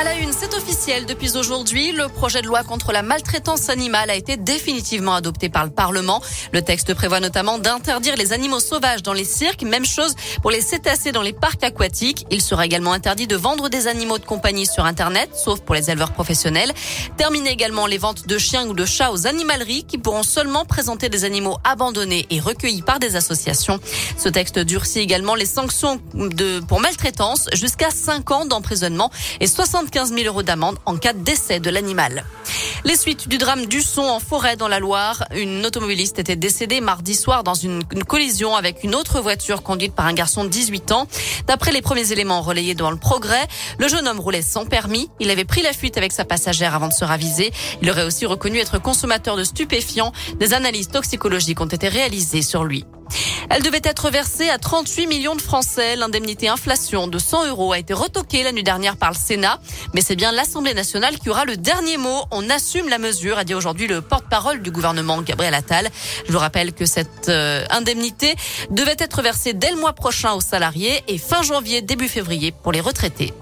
À la une, c'est officiel. Depuis aujourd'hui, le projet de loi contre la maltraitance animale a été définitivement adopté par le Parlement. Le texte prévoit notamment d'interdire les animaux sauvages dans les cirques. Même chose pour les cétacés dans les parcs aquatiques. Il sera également interdit de vendre des animaux de compagnie sur Internet, sauf pour les éleveurs professionnels. Terminer également les ventes de chiens ou de chats aux animaleries qui pourront seulement présenter des animaux abandonnés et recueillis par des associations. Ce texte durcit également les sanctions de, pour maltraitance jusqu'à 5 ans d'emprisonnement et 60 15 000 euros d'amende en cas de décès de l'animal. Les suites du drame du son en forêt dans la Loire. Une automobiliste était décédée mardi soir dans une, collision avec une autre voiture conduite par un garçon de 18 ans. D'après les premiers éléments relayés dans le progrès, le jeune homme roulait sans permis. Il avait pris la fuite avec sa passagère avant de se raviser. Il aurait aussi reconnu être consommateur de stupéfiants. Des analyses toxicologiques ont été réalisées sur lui. Elle devait être versée à 38 millions de Français. L'indemnité inflation de 100 euros a été retoquée la nuit dernière par le Sénat. Mais c'est bien l'Assemblée nationale qui aura le dernier mot. On assume la mesure, a dit aujourd'hui le porte-parole du gouvernement, Gabriel Attal. Je vous rappelle que cette euh, indemnité devait être versée dès le mois prochain aux salariés et fin janvier, début février pour les retraités.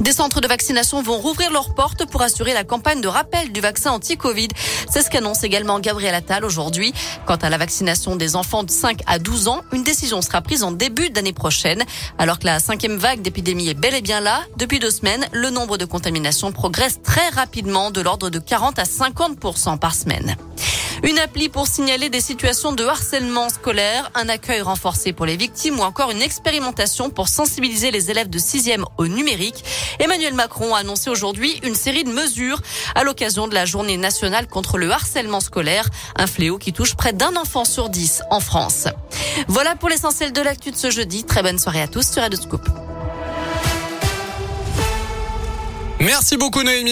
Des centres de vaccination vont rouvrir leurs portes pour assurer la campagne de rappel du vaccin anti-Covid. C'est ce qu'annonce également Gabriel Attal aujourd'hui. Quant à la vaccination des enfants de 5 à 12 ans, une décision sera prise en début d'année prochaine. Alors que la cinquième vague d'épidémie est bel et bien là, depuis deux semaines, le nombre de contaminations progresse très rapidement de l'ordre de 40 à 50% par semaine. Une appli pour signaler des situations de harcèlement scolaire, un accueil renforcé pour les victimes ou encore une expérimentation pour sensibiliser les élèves de 6e au numérique. Emmanuel Macron a annoncé aujourd'hui une série de mesures à l'occasion de la journée nationale contre le harcèlement scolaire, un fléau qui touche près d'un enfant sur dix en France. Voilà pour l'essentiel de l'actu de ce jeudi. Très bonne soirée à tous sur Radio Scoop. Merci beaucoup Noémie.